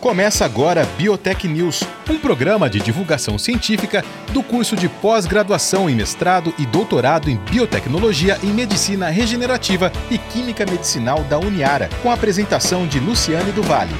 Começa agora Biotech News, um programa de divulgação científica do curso de pós-graduação em mestrado e doutorado em biotecnologia e medicina regenerativa e química medicinal da Uniara, com a apresentação de Luciane do Vale.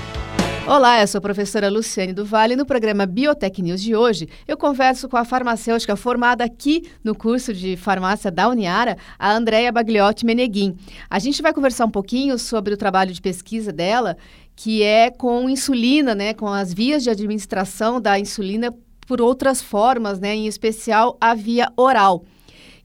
Olá, eu sou a professora Luciane do Vale e no programa Biotech News de hoje eu converso com a farmacêutica formada aqui no curso de farmácia da Uniara, a Andrea Bagliotti Meneguin. A gente vai conversar um pouquinho sobre o trabalho de pesquisa dela, que é com insulina, né, com as vias de administração da insulina por outras formas, né, em especial a via oral.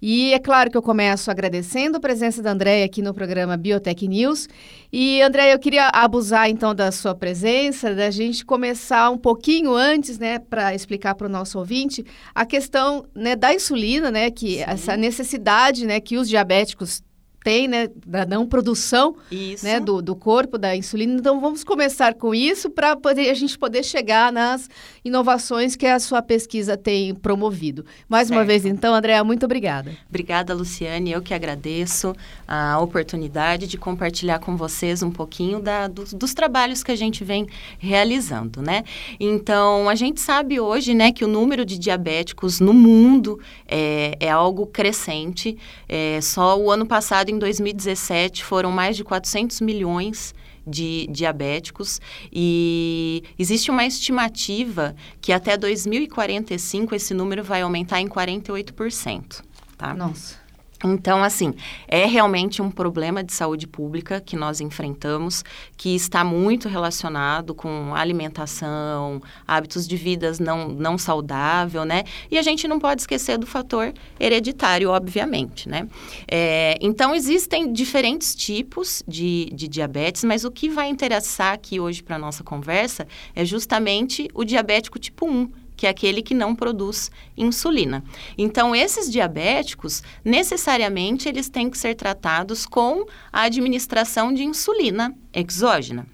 E é claro que eu começo agradecendo a presença da Andréia aqui no programa Biotech News. E, Andréia, eu queria abusar então da sua presença, da gente começar um pouquinho antes, né, para explicar para o nosso ouvinte a questão né, da insulina, né, que Sim. essa necessidade né, que os diabéticos tem, né, da não produção, né, do, do corpo da insulina. Então vamos começar com isso para poder a gente poder chegar nas inovações que a sua pesquisa tem promovido. Mais certo. uma vez, então, Andréa, muito obrigada. Obrigada, Luciane. Eu que agradeço a oportunidade de compartilhar com vocês um pouquinho da, dos, dos trabalhos que a gente vem realizando, né? Então, a gente sabe hoje, né, que o número de diabéticos no mundo é, é algo crescente. É, só o ano passado em 2017 foram mais de 400 milhões de diabéticos e existe uma estimativa que até 2045 esse número vai aumentar em 48%. Tá? Nossa. Então, assim, é realmente um problema de saúde pública que nós enfrentamos, que está muito relacionado com alimentação, hábitos de vida não, não saudável, né? E a gente não pode esquecer do fator hereditário, obviamente, né? É, então, existem diferentes tipos de, de diabetes, mas o que vai interessar aqui hoje para a nossa conversa é justamente o diabético tipo 1, que é aquele que não produz insulina. Então, esses diabéticos, necessariamente, eles têm que ser tratados com a administração de insulina exógena.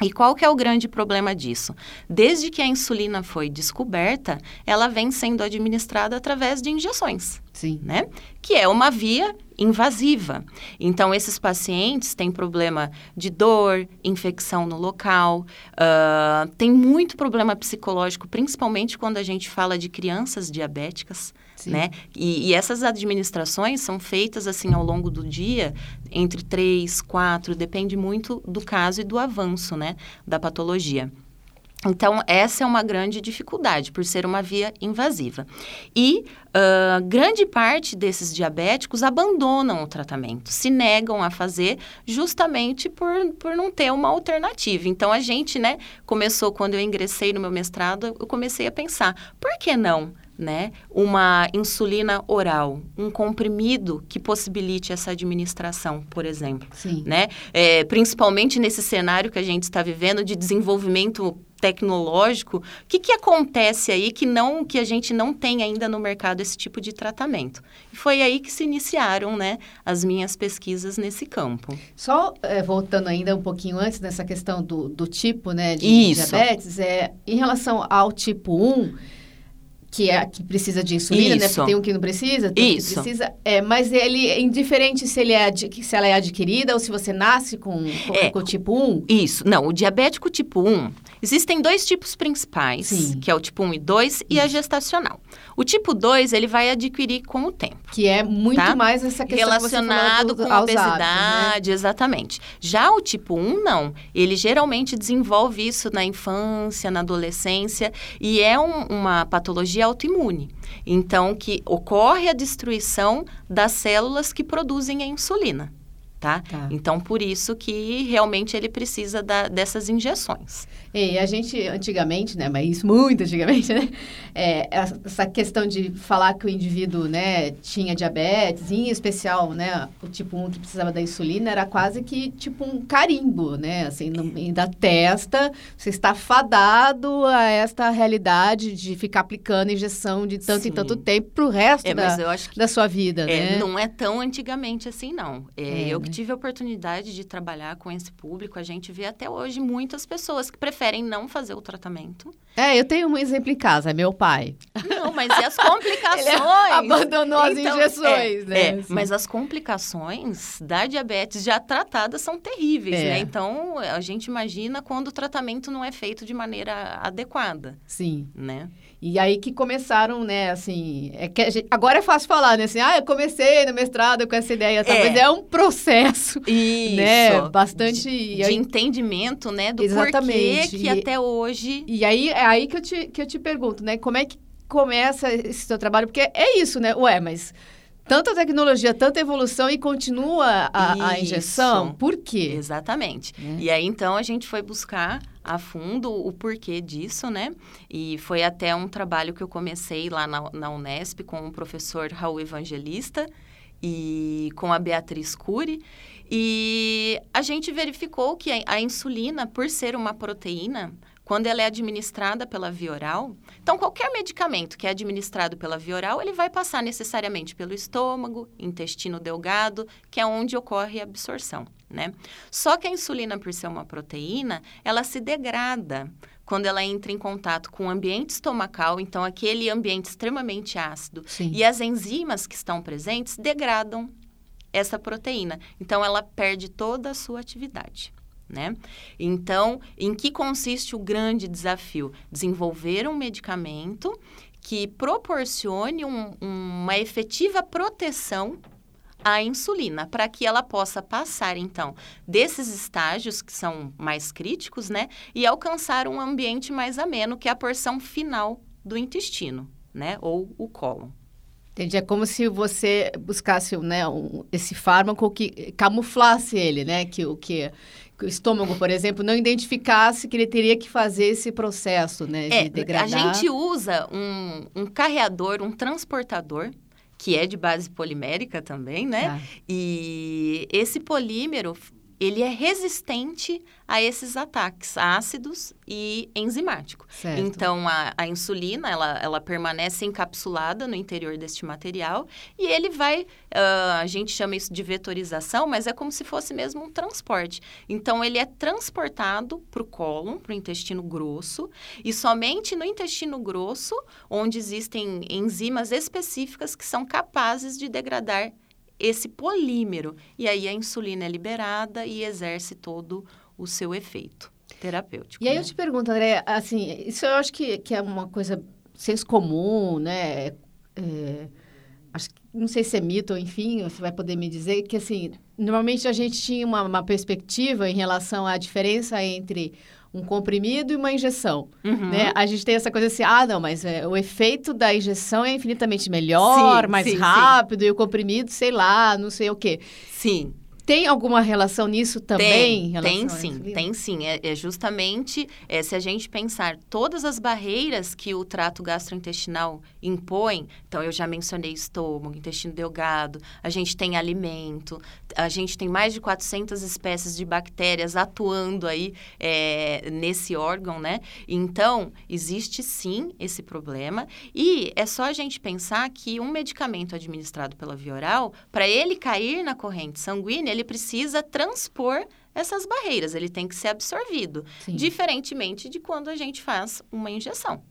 E qual que é o grande problema disso? Desde que a insulina foi descoberta, ela vem sendo administrada através de injeções. Sim. Né? Que é uma via invasiva. Então, esses pacientes têm problema de dor, infecção no local, uh, tem muito problema psicológico, principalmente quando a gente fala de crianças diabéticas. Né? E, e, essas administrações são feitas assim ao longo do dia, entre três, quatro, depende muito do caso e do avanço né, da patologia. Então, essa é uma grande dificuldade, por ser uma via invasiva. E uh, grande parte desses diabéticos abandonam o tratamento, se negam a fazer justamente por, por não ter uma alternativa. Então, a gente, né, começou, quando eu ingressei no meu mestrado, eu comecei a pensar, por que não? Né? Uma insulina oral, um comprimido que possibilite essa administração, por exemplo. Sim. Né? É, principalmente nesse cenário que a gente está vivendo de desenvolvimento tecnológico, o que, que acontece aí que não que a gente não tem ainda no mercado esse tipo de tratamento? E foi aí que se iniciaram, né, as minhas pesquisas nesse campo. Só é, voltando ainda um pouquinho antes nessa questão do, do tipo, né, de Isso. diabetes, é, em relação ao tipo 1, que é que precisa de insulina, né? Isso. né? Tem um que não precisa, tem Isso. que precisa. É, mas ele é indiferente se ele é se ela é adquirida ou se você nasce com, com, é, com o tipo 1. Isso. Não, o diabético tipo 1, existem dois tipos principais, Sim. que é o tipo 1 e 2 e a gestacional. O tipo 2, ele vai adquirir com o tempo. Que é muito tá? mais essa questão relacionado do, com a obesidade, né? exatamente. Já o tipo 1 não, ele geralmente desenvolve isso na infância, na adolescência e é um, uma patologia autoimune. Então, que ocorre a destruição das células que produzem a insulina. Tá? tá? Então, por isso que realmente ele precisa da, dessas injeções. E a gente, antigamente, né, mas muito antigamente, né, é, essa questão de falar que o indivíduo, né, tinha diabetes, em especial, né, o tipo 1 que precisava da insulina, era quase que tipo um carimbo, né, assim, no meio da testa, você está fadado a esta realidade de ficar aplicando injeção de tanto Sim. em tanto tempo para o resto é, da, que, da sua vida, é, né? Não é tão antigamente assim, não. É, eu que tive a oportunidade de trabalhar com esse público. A gente vê até hoje muitas pessoas que preferem não fazer o tratamento. É, eu tenho um exemplo em casa, é meu pai. Não, mas e as complicações? abandonou as então, injeções, é, né? É, mas as complicações da diabetes já tratadas são terríveis, é. né? Então, a gente imagina quando o tratamento não é feito de maneira adequada. Sim. Né? E aí que começaram, né, assim, é que gente, agora é fácil falar, né, assim, ah, eu comecei no mestrado com essa ideia, tá? é. mas é um processo, Isso. né, bastante... De, de aí, entendimento, né, do exatamente. porquê que e, até hoje... E aí, é aí que eu, te, que eu te pergunto, né, como é que começa esse seu trabalho? Porque é isso, né, ué, mas tanta tecnologia, tanta evolução e continua a, a injeção. Por quê? Exatamente. É. E aí, então, a gente foi buscar a fundo o porquê disso, né? E foi até um trabalho que eu comecei lá na, na Unesp com o professor Raul Evangelista e com a Beatriz Cury. E a gente verificou que a, a insulina, por ser uma proteína, quando ela é administrada pela via oral, então qualquer medicamento que é administrado pela via oral, ele vai passar necessariamente pelo estômago, intestino delgado, que é onde ocorre a absorção, né? Só que a insulina, por ser uma proteína, ela se degrada quando ela entra em contato com o ambiente estomacal, então aquele ambiente extremamente ácido, Sim. e as enzimas que estão presentes degradam essa proteína. Então ela perde toda a sua atividade né? Então, em que consiste o grande desafio? Desenvolver um medicamento que proporcione um, uma efetiva proteção à insulina, para que ela possa passar, então, desses estágios que são mais críticos, né? E alcançar um ambiente mais ameno, que é a porção final do intestino, né? Ou o cólon. Entendi. É como se você buscasse né, um, esse fármaco que camuflasse ele, né? Que o que, estômago, por exemplo, não identificasse que ele teria que fazer esse processo, né? É, de degradar. A gente usa um, um carreador, um transportador, que é de base polimérica também, né? Ah. E esse polímero ele é resistente a esses ataques ácidos e enzimáticos. Certo. Então, a, a, insulina, ela, ela permanece encapsulada no interior deste material e ele vai, uh, a gente chama isso de vetorização, mas é como se fosse mesmo um transporte. Então, ele é transportado para o cólon, para o intestino grosso, e somente no intestino grosso, onde existem enzimas específicas que são capazes de degradar esse polímero. E aí a insulina é liberada e exerce todo o seu efeito terapêutico. E aí né? eu te pergunto, André, assim, isso eu acho que, que é uma coisa senso comum, né? É, acho que, não sei se é mito, ou enfim, você vai poder me dizer que, assim, normalmente a gente tinha uma, uma perspectiva em relação à diferença entre um comprimido e uma injeção, uhum. né? A gente tem essa coisa assim, ah, não, mas é, o efeito da injeção é infinitamente melhor, sim, mais sim, rápido, sim. e o comprimido, sei lá, não sei o quê. Sim. Tem alguma relação nisso também? Tem, tem sim, tem sim. É, é justamente é, se a gente pensar todas as barreiras que o trato gastrointestinal impõe, então eu já mencionei estômago, intestino delgado, a gente tem alimento, a gente tem mais de 400 espécies de bactérias atuando aí é, nesse órgão, né? Então, existe sim esse problema e é só a gente pensar que um medicamento administrado pela via oral, para ele cair na corrente sanguínea, ele precisa transpor essas barreiras, ele tem que ser absorvido, Sim. diferentemente de quando a gente faz uma injeção.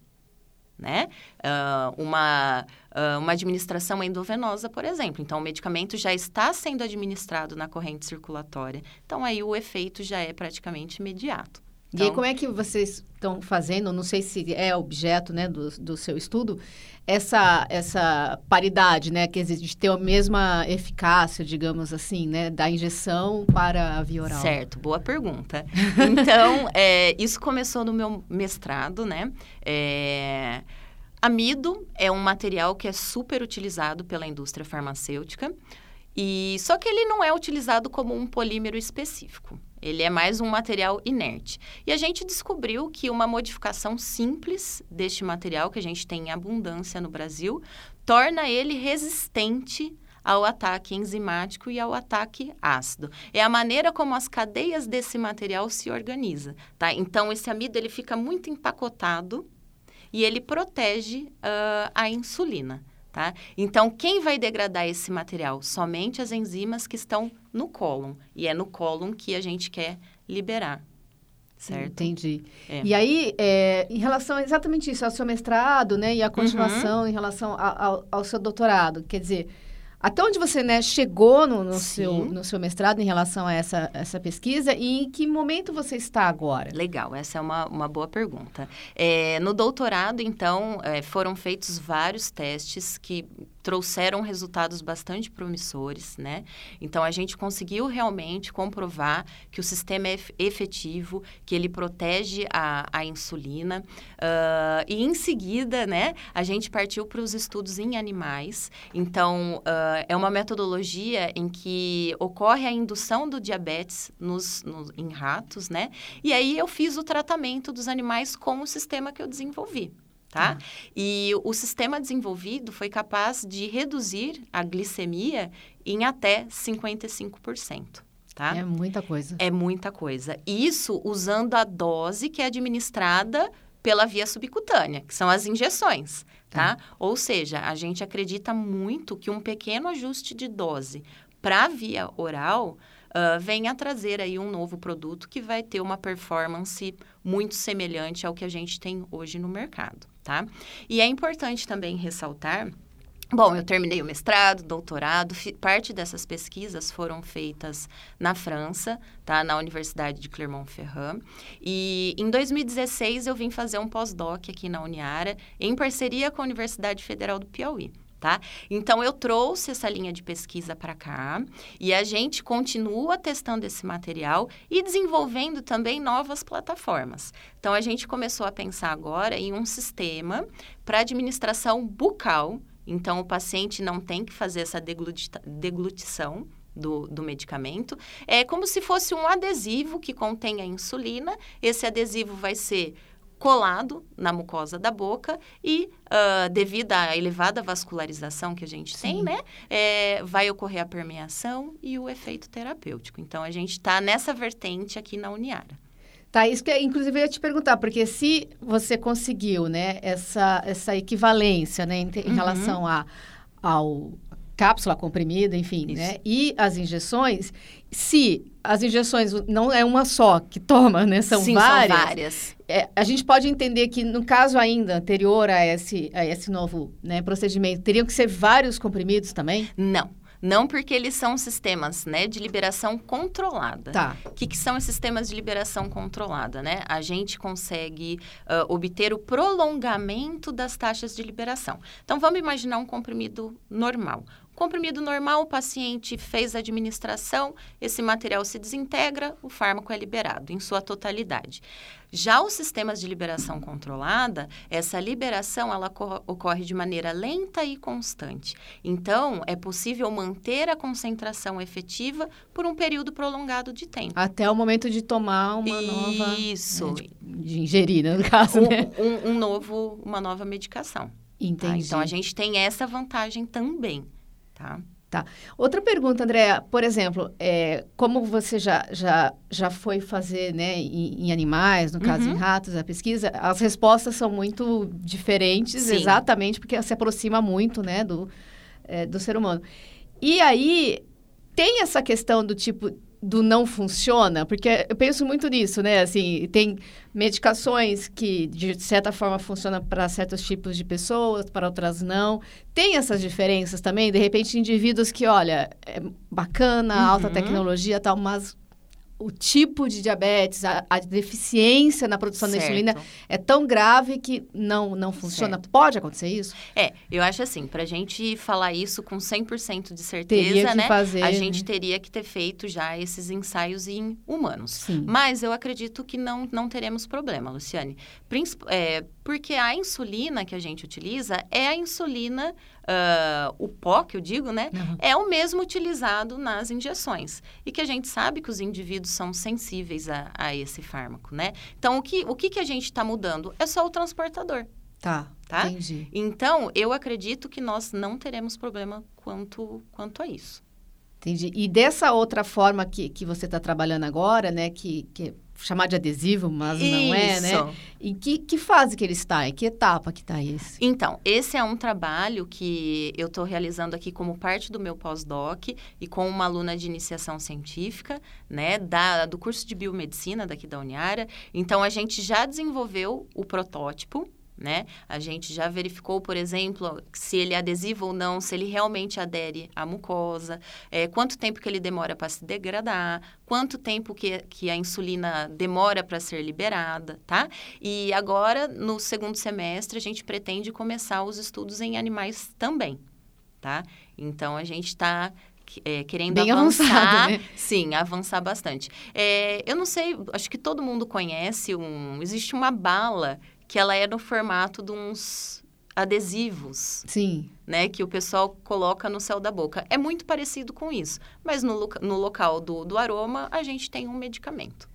Né? Uh, uma, uh, uma administração endovenosa, por exemplo. Então, o medicamento já está sendo administrado na corrente circulatória. Então, aí o efeito já é praticamente imediato. Então, e aí, como é que vocês estão fazendo, não sei se é objeto né, do, do seu estudo, essa, essa paridade, né, que existe de ter a mesma eficácia, digamos assim, né, da injeção para a via oral? Certo, boa pergunta. Então, é, isso começou no meu mestrado, né? É, amido é um material que é super utilizado pela indústria farmacêutica, e só que ele não é utilizado como um polímero específico. Ele é mais um material inerte. E a gente descobriu que uma modificação simples deste material, que a gente tem em abundância no Brasil, torna ele resistente ao ataque enzimático e ao ataque ácido. É a maneira como as cadeias desse material se organizam, tá? Então, esse amido, ele fica muito empacotado e ele protege uh, a insulina. Tá? Então, quem vai degradar esse material? Somente as enzimas que estão no cólon. E é no cólon que a gente quer liberar. Certo? Entendi. É. E aí, é, em relação a exatamente isso, ao seu mestrado, né? E a continuação uhum. em relação ao, ao seu doutorado. Quer dizer, até onde você né, chegou no, no seu, no seu mestrado em relação a essa, essa pesquisa e em que momento você está agora? Legal, essa é uma, uma boa pergunta. É, no doutorado, então, é, foram feitos vários testes que trouxeram resultados bastante promissores, né? Então a gente conseguiu realmente comprovar que o sistema é efetivo, que ele protege a, a insulina uh, e em seguida, né? A gente partiu para os estudos em animais. Então uh, é uma metodologia em que ocorre a indução do diabetes nos, nos, em ratos, né? E aí eu fiz o tratamento dos animais com o sistema que eu desenvolvi tá? Ah. E o sistema desenvolvido foi capaz de reduzir a glicemia em até 55%. Tá? É muita coisa. É muita coisa. Isso usando a dose que é administrada pela via subcutânea, que são as injeções, tá? tá? Ou seja, a gente acredita muito que um pequeno ajuste de dose para a via oral uh, venha trazer aí um novo produto que vai ter uma performance muito semelhante ao que a gente tem hoje no mercado tá? E é importante também ressaltar Bom, eu terminei o mestrado, doutorado, parte dessas pesquisas foram feitas na França, tá? Na Universidade de Clermont-Ferrand. E em 2016 eu vim fazer um pós-doc aqui na Uniara, em parceria com a Universidade Federal do Piauí tá? Então eu trouxe essa linha de pesquisa para cá e a gente continua testando esse material e desenvolvendo também novas plataformas. Então a gente começou a pensar agora em um sistema para administração bucal. Então o paciente não tem que fazer essa deglutição, do, do, medicamento. É como se fosse um adesivo que contém a insulina. Esse adesivo vai ser colado na mucosa da boca e, uh, devido à elevada vascularização que a gente Sim. tem, né, é, vai ocorrer a permeação e o efeito terapêutico. Então, a gente está nessa vertente aqui na Uniara. Tá, isso que inclusive eu ia te perguntar, porque se você conseguiu, né, essa, essa equivalência, né, em, em uhum. relação a, ao cápsula comprimida, enfim, Isso. né? E as injeções, se as injeções não é uma só que toma, né? São Sim, várias. São várias. É, a gente pode entender que no caso ainda anterior a esse, a esse novo né, procedimento, teriam que ser vários comprimidos também? Não. Não porque eles são sistemas né, de liberação controlada. Tá. O que, que são esses sistemas de liberação controlada? Né? A gente consegue uh, obter o prolongamento das taxas de liberação. Então, vamos imaginar um comprimido normal. Comprimido normal, o paciente fez a administração, esse material se desintegra, o fármaco é liberado em sua totalidade. Já os sistemas de liberação controlada, essa liberação ela ocorre de maneira lenta e constante. Então, é possível manter a concentração efetiva por um período prolongado de tempo. Até o momento de tomar uma Isso. nova... Isso. Né, de, de, ingerir, né, no caso, um, né? Um, um novo, uma nova medicação. Tá? Entendi. Tá? Então, a gente tem essa vantagem também tá? Tá. Outra pergunta, Andréa, por exemplo, é, como você já, já, já foi fazer né, em, em animais, no caso uhum. em ratos, a pesquisa, as respostas são muito diferentes, Sim. exatamente porque se aproxima muito né, do, é, do ser humano. E aí, tem essa questão do tipo do não funciona, porque eu penso muito nisso, né? Assim, tem medicações que de certa forma funcionam para certos tipos de pessoas, para outras não. Tem essas diferenças também, de repente indivíduos que, olha, é bacana, uhum. alta tecnologia, tal, mas o tipo de diabetes, a, a deficiência na produção certo. da insulina é tão grave que não, não funciona. Certo. Pode acontecer isso? É, eu acho assim, para a gente falar isso com 100% de certeza, né? Fazer, a gente teria que ter feito já esses ensaios em humanos. Sim. Mas eu acredito que não, não teremos problema, Luciane. Princip é, porque a insulina que a gente utiliza é a insulina, uh, o pó que eu digo, né? Uhum. É o mesmo utilizado nas injeções. E que a gente sabe que os indivíduos são sensíveis a, a esse fármaco, né? Então, o que, o que, que a gente está mudando? É só o transportador. Tá, tá? entendi. Então, eu acredito que nós não teremos problema quanto, quanto a isso. Entendi. E dessa outra forma que, que você está trabalhando agora, né, que, que chamar de adesivo, mas não é, né? Isso. Em que, que fase que ele está? Em que etapa que está esse? Então, esse é um trabalho que eu estou realizando aqui como parte do meu pós-doc e com uma aluna de iniciação científica, né, da, do curso de biomedicina daqui da Uniara. Então, a gente já desenvolveu o protótipo, né? A gente já verificou, por exemplo, se ele é adesivo ou não, se ele realmente adere à mucosa, é, quanto tempo que ele demora para se degradar, quanto tempo que, que a insulina demora para ser liberada, tá? E agora, no segundo semestre, a gente pretende começar os estudos em animais também, tá? Então, a gente está é, querendo Bem avançar. avançado, né? Sim, avançar bastante. É, eu não sei, acho que todo mundo conhece um. Existe uma bala que ela é no formato de uns adesivos, Sim. né? Que o pessoal coloca no céu da boca. É muito parecido com isso. Mas no, no local do, do aroma, a gente tem um medicamento.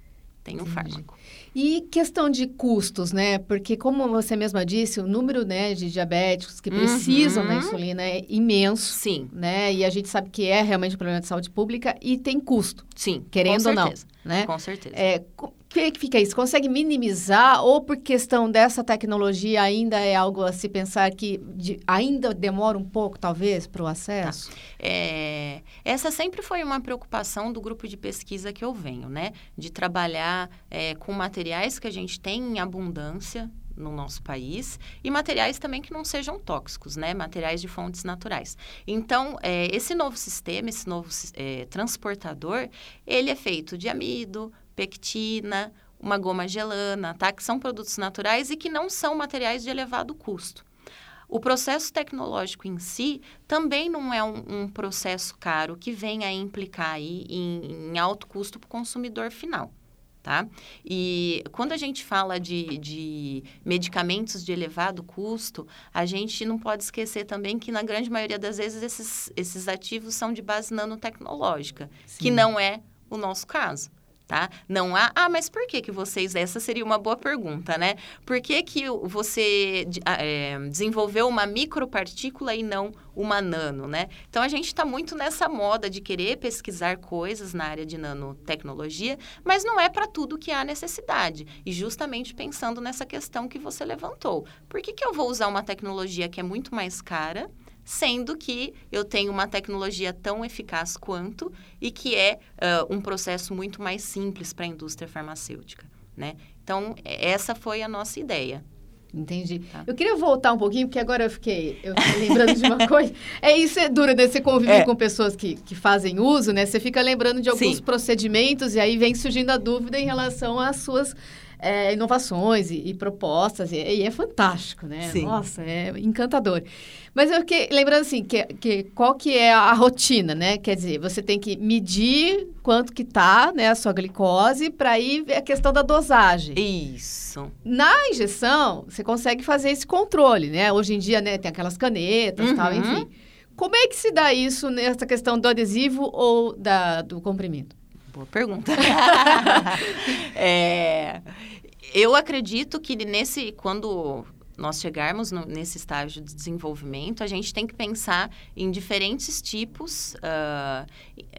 Tem um fármaco. E questão de custos, né? Porque, como você mesma disse, o número né, de diabéticos que precisam Uhum. da insulina é imenso, Sim, né? E a gente sabe que é realmente um problema de saúde pública e tem custo, sim. querendo ou não, certeza, né? Com certeza. É, que que fica isso? Consegue minimizar ou por questão dessa tecnologia ainda é algo a se pensar que de- ainda demora um pouco, talvez, para o acesso? É, essa sempre foi uma preocupação do grupo de pesquisa que eu venho, né? De trabalhar é, com materiais que a gente tem em abundância no nosso país e materiais também que não sejam tóxicos, né? Materiais de fontes naturais. Então, é, esse novo sistema, esse novo é, transportador, ele é feito de amido, pectina, uma goma gelana, tá? Que são produtos naturais e que não são materiais de elevado custo. O processo tecnológico em si também não é um, um processo caro que venha a implicar aí em, em alto custo para o consumidor final. Tá? E quando a gente fala de, de medicamentos de elevado custo, a gente não pode esquecer também que, na grande maioria das vezes, esses, esses ativos são de base nanotecnológica, que Sim. não é o nosso caso. Tá? Não há. Ah, mas por que, que vocês. Essa seria uma boa pergunta, né? Por que, que você é, desenvolveu uma micropartícula e não uma nano, né? Então a gente está muito nessa moda de querer pesquisar coisas na área de nanotecnologia, mas não é para tudo que há necessidade. E justamente pensando nessa questão que você levantou. Por que, que eu vou usar uma tecnologia que é muito mais cara? Sendo que eu tenho uma tecnologia tão eficaz quanto e que é ah, um processo muito mais simples para a indústria farmacêutica, né? Então, essa foi a nossa ideia. Entendi. Tá. Eu queria voltar um pouquinho, porque agora eu fiquei eu fiquei lembrando de uma coisa. É isso, é duro, né? Você conviver É. com pessoas que, que fazem uso, né? Você fica lembrando de alguns Sim. procedimentos e aí vem surgindo a dúvida em relação às suas é, inovações e, e propostas. E, e é fantástico, né? Sim. Nossa, é encantador. Mas eu fiquei lembrando assim, que, que qual que é a rotina, né? Quer dizer, você tem que medir quanto que tá, né, a sua glicose, para aí a questão da dosagem. Isso. Na injeção, você consegue fazer esse controle, né? Hoje em dia, né, tem aquelas canetas e tal, Uhum. enfim. Como é que se dá isso nessa questão do adesivo ou da, do comprimido? Boa pergunta. É, eu acredito que nesse, quando nós chegarmos no- nesse estágio de desenvolvimento, a gente tem que pensar em diferentes tipos, ah,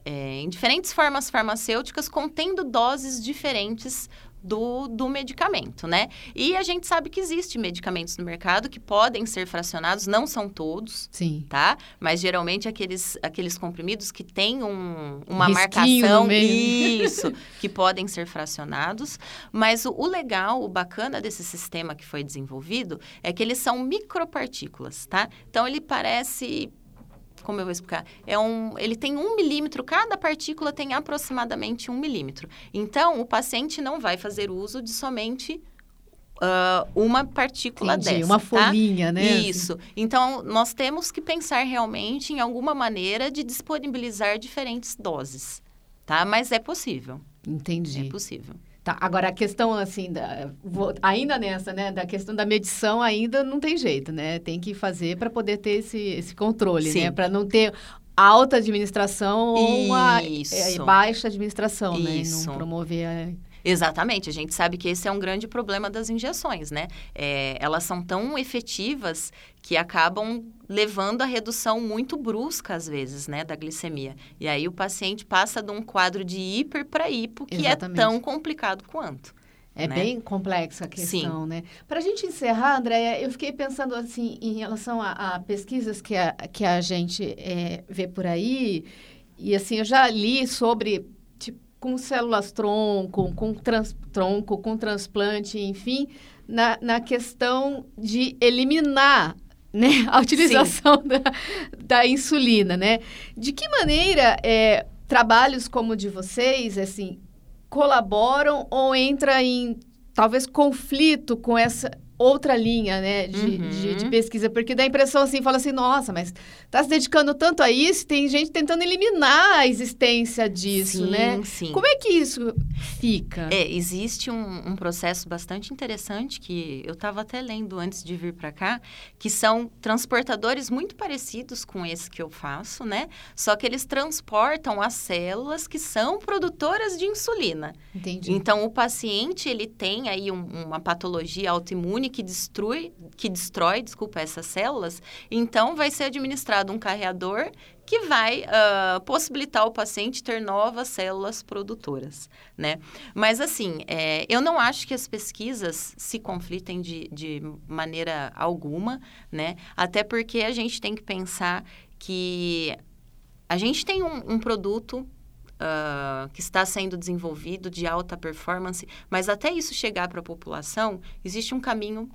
é, em diferentes formas farmacêuticas contendo doses diferentes do, do medicamento, né? E a gente sabe que existe medicamentos no mercado que podem ser fracionados, não são todos, Sim. tá? Mas geralmente aqueles, aqueles comprimidos que têm um, uma Risquinho marcação, isso, que podem ser fracionados. Mas o, o legal, o bacana desse sistema que foi desenvolvido é que eles são micropartículas, tá? Então ele parece como eu vou explicar? É um, ele tem um milímetro, cada partícula tem aproximadamente um milímetro. Então, o paciente não vai fazer uso de somente ah, uma partícula Entendi, dessa. uma tá? folhinha, né? Isso. Então, nós temos que pensar realmente em alguma maneira de disponibilizar diferentes doses, tá? Mas é possível. Entendi. É possível. Tá, agora a questão assim, da, vou- ainda nessa, né, da questão da medição ainda não tem jeito, né? Tem que fazer para poder ter esse, esse controle, Sim. né? Para não ter alta administração ou uma Isso. é, baixa administração, né? E Isso. não promover a Exatamente, a gente sabe que esse é um grande problema das injeções, né? É, elas são tão efetivas que acabam levando a redução muito brusca, às vezes, né, da glicemia. E aí o paciente passa de um quadro de hiper para hipo, que é Exatamente. é tão complicado quanto. É né? bem complexa a questão, Sim. né? Para a gente encerrar, Andréia, eu fiquei pensando assim em relação a, a pesquisas que a, que a gente é, vê por aí, e assim, eu já li sobre com células tronco, com trans, tronco, com transplante, enfim, na, na questão de eliminar né, a utilização da, da, insulina, né? De que maneira é, trabalhos como o de vocês, assim, colaboram ou entra em talvez conflito com essa outra linha, né, de, uhum. de, de, pesquisa, porque dá a impressão assim, fala assim, nossa, mas tá se dedicando tanto a isso, tem gente tentando eliminar a existência disso, sim, né? Sim. Como é que isso fica? É, existe um, um processo bastante interessante que eu estava até lendo antes de vir para cá, que são transportadores muito parecidos com esse que eu faço, né? Só que eles transportam as células que são produtoras de insulina. Entendi. Então, o paciente, ele tem aí um, uma patologia autoimune que destrui, que destrói, desculpa, essas células, então vai ser administrado um carreador que vai uh, possibilitar o paciente ter novas células produtoras, né? Mas, assim, é, eu não acho que as pesquisas se conflitem de, de maneira alguma, né? Até porque a gente tem que pensar que a gente tem um, um produto Uh, que está sendo desenvolvido de alta performance, mas até isso chegar para a população, existe um caminho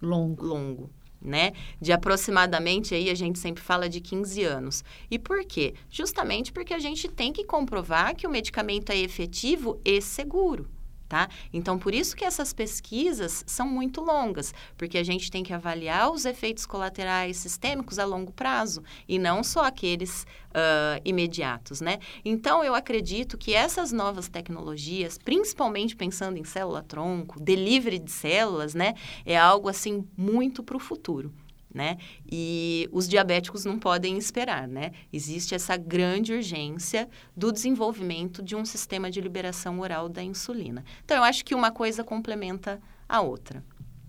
longo. longo. Né? De aproximadamente aí a gente sempre fala de 15 anos. E por quê? Justamente porque a gente tem que comprovar que o medicamento é efetivo e seguro tá? Então, por isso que essas pesquisas são muito longas, porque a gente tem que avaliar os efeitos colaterais sistêmicos a longo prazo e não só aqueles uh, imediatos, né? Então, eu acredito que essas novas tecnologias, principalmente pensando em célula-tronco, delivery de células, né? É algo, assim, muito para o futuro né? E os diabéticos não podem esperar, né? Existe essa grande urgência do desenvolvimento de um sistema de liberação oral da insulina. Então, eu acho que uma coisa complementa a outra.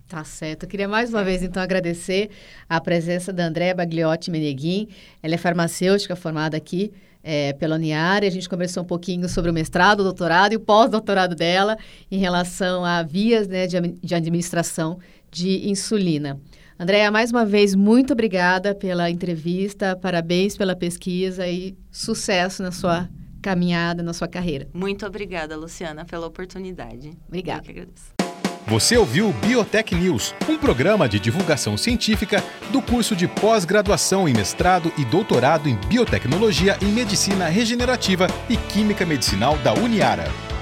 Tá certo. Eu queria mais uma vez, então, agradecer a presença da Andréa Bagliotti Meneguin. Ela é farmacêutica formada aqui é, pela Uniara. A gente conversou um pouquinho sobre o mestrado, o doutorado e o pós-doutorado dela em relação a vias né, de, de administração de insulina. Andréia, mais uma vez, muito obrigada pela entrevista, parabéns pela pesquisa e sucesso na sua caminhada, na sua carreira. Muito obrigada, Luciana, pela oportunidade. Obrigada. Eu que agradeço. Você ouviu o Biotech News, um programa de divulgação científica do curso de pós-graduação em mestrado e doutorado em biotecnologia em medicina regenerativa e química medicinal da Uniara.